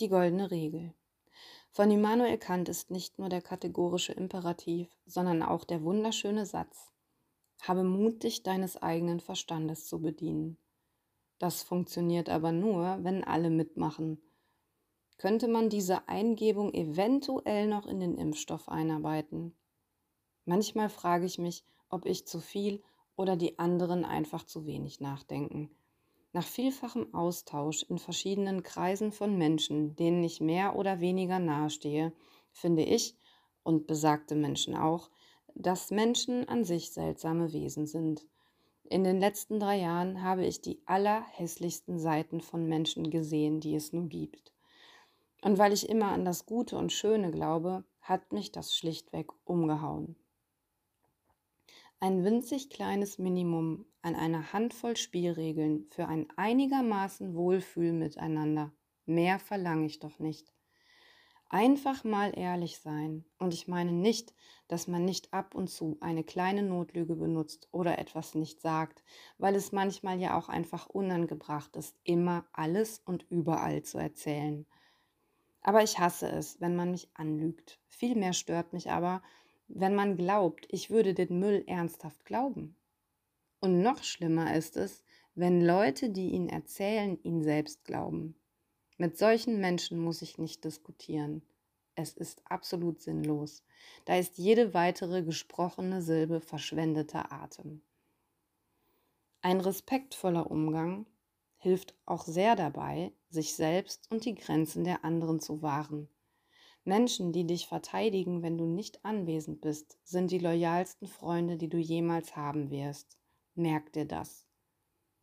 Die goldene Regel. Von Immanuel Kant ist nicht nur der kategorische Imperativ, sondern auch der wunderschöne Satz. Habe Mut, dich deines eigenen Verstandes zu bedienen. Das funktioniert aber nur, wenn alle mitmachen. Könnte man diese Eingebung eventuell noch in den Impfstoff einarbeiten? Manchmal frage ich mich, ob ich zu viel oder die anderen einfach zu wenig nachdenken. Nach vielfachem Austausch in verschiedenen Kreisen von Menschen, denen ich mehr oder weniger nahestehe, finde ich und besagte Menschen auch, dass Menschen an sich seltsame Wesen sind. In den letzten drei Jahren habe ich die allerhässlichsten Seiten von Menschen gesehen, die es nur gibt. Und weil ich immer an das Gute und Schöne glaube, hat mich das schlichtweg umgehauen. Ein winzig kleines Minimum an einer Handvoll Spielregeln für ein einigermaßen Wohlfühl miteinander. Mehr verlange ich doch nicht. Einfach mal ehrlich sein. Und ich meine nicht, dass man nicht ab und zu eine kleine Notlüge benutzt oder etwas nicht sagt, weil es manchmal ja auch einfach unangebracht ist, immer alles und überall zu erzählen. Aber ich hasse es, wenn man mich anlügt. Vielmehr stört mich aber, wenn man glaubt, ich würde den Müll ernsthaft glauben. Und noch schlimmer ist es, wenn Leute, die ihn erzählen, ihn selbst glauben. Mit solchen Menschen muss ich nicht diskutieren. Es ist absolut sinnlos. Da ist jede weitere gesprochene Silbe verschwendeter Atem. Ein respektvoller Umgang hilft auch sehr dabei, sich selbst und die Grenzen der anderen zu wahren Menschen, die dich verteidigen, wenn du nicht anwesend bist, sind die loyalsten Freunde, die du jemals haben wirst. Merk dir das.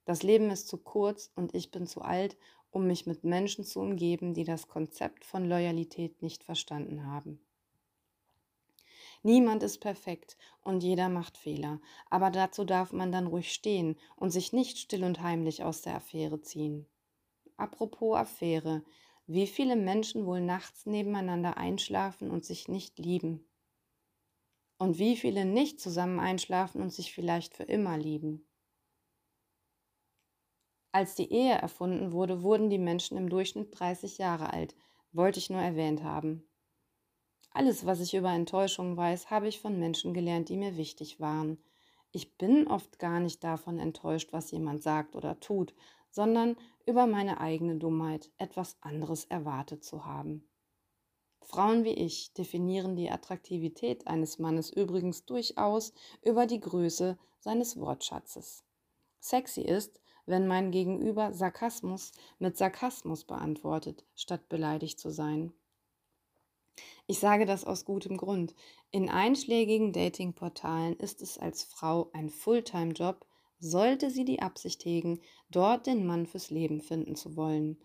Das Leben ist zu kurz und ich bin zu alt, um mich mit Menschen zu umgeben, die das Konzept von Loyalität nicht verstanden haben. Niemand ist perfekt und jeder macht Fehler, aber dazu darf man dann ruhig stehen und sich nicht still und heimlich aus der Affäre ziehen. Apropos Affäre, wie viele Menschen wohl nachts nebeneinander einschlafen und sich nicht lieben? Und wie viele nicht zusammen einschlafen und sich vielleicht für immer lieben? Als die Ehe erfunden wurde, wurden die Menschen im Durchschnitt 30 Jahre alt, wollte ich nur erwähnt haben. Alles, was ich über Enttäuschungen weiß, habe ich von Menschen gelernt, die mir wichtig waren. Ich bin oft gar nicht davon enttäuscht, was jemand sagt oder tut, sondern über meine eigene Dummheit etwas anderes erwartet zu haben. Frauen wie ich definieren die Attraktivität eines Mannes übrigens durchaus über die Größe seines Wortschatzes. Sexy ist, wenn mein Gegenüber Sarkasmus mit Sarkasmus beantwortet, statt beleidigt zu sein. Ich sage das aus gutem Grund. In einschlägigen Datingportalen ist es als Frau ein Fulltime-Job, sollte sie die Absicht hegen, dort den Mann fürs Leben finden zu wollen.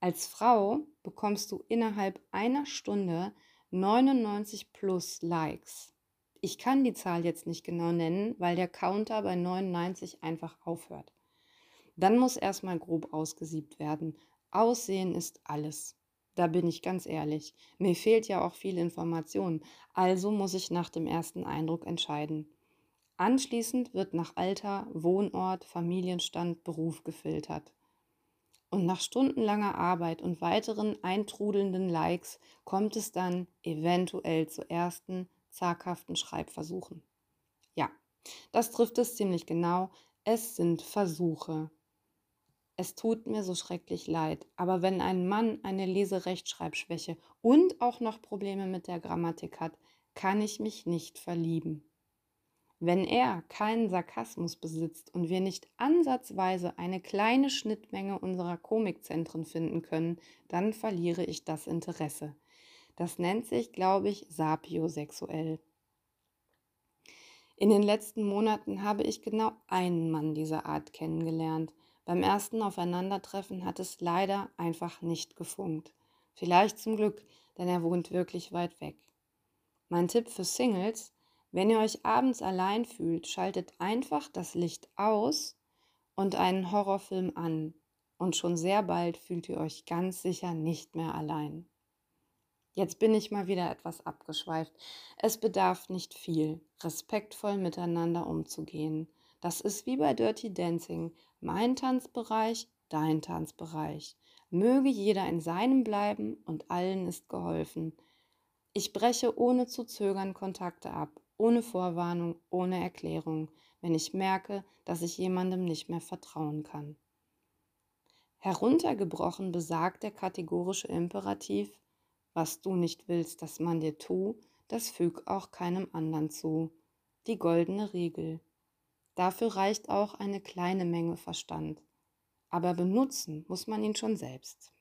Als Frau bekommst du innerhalb einer Stunde 99 plus Likes. Ich kann die Zahl jetzt nicht genau nennen, weil der Counter bei 99 einfach aufhört. Dann muss erstmal grob ausgesiebt werden. Aussehen ist alles. Da bin ich ganz ehrlich. Mir fehlt ja auch viel Information, also muss ich nach dem ersten Eindruck entscheiden. Anschließend wird nach Alter, Wohnort, Familienstand, Beruf gefiltert. Und nach stundenlanger Arbeit und weiteren eintrudelnden Likes kommt es dann eventuell zu ersten zaghaften Schreibversuchen. Ja, das trifft es ziemlich genau. Es sind Versuche. Es tut mir so schrecklich leid, aber wenn ein Mann eine Leserechtschreibschwäche und auch noch Probleme mit der Grammatik hat, kann ich mich nicht verlieben. Wenn er keinen Sarkasmus besitzt und wir nicht ansatzweise eine kleine Schnittmenge unserer Komikzentren finden können, dann verliere ich das Interesse. Das nennt sich, glaube ich, sapiosexuell. In den letzten Monaten habe ich genau einen Mann dieser Art kennengelernt. Beim ersten Aufeinandertreffen hat es leider einfach nicht gefunkt. Vielleicht zum Glück, denn er wohnt wirklich weit weg. Mein Tipp für Singles, wenn ihr euch abends allein fühlt, schaltet einfach das Licht aus und einen Horrorfilm an. Und schon sehr bald fühlt ihr euch ganz sicher nicht mehr allein. Jetzt bin ich mal wieder etwas abgeschweift. Es bedarf nicht viel, respektvoll miteinander umzugehen. Das ist wie bei Dirty Dancing. Mein Tanzbereich, dein Tanzbereich. Möge jeder in seinem bleiben und allen ist geholfen. Ich breche ohne zu zögern Kontakte ab, ohne Vorwarnung, ohne Erklärung, wenn ich merke, dass ich jemandem nicht mehr vertrauen kann. Heruntergebrochen besagt der kategorische Imperativ, was du nicht willst, dass man dir tu, das füg auch keinem anderen zu. Die goldene Regel. Dafür reicht auch eine kleine Menge Verstand. Aber benutzen muss man ihn schon selbst.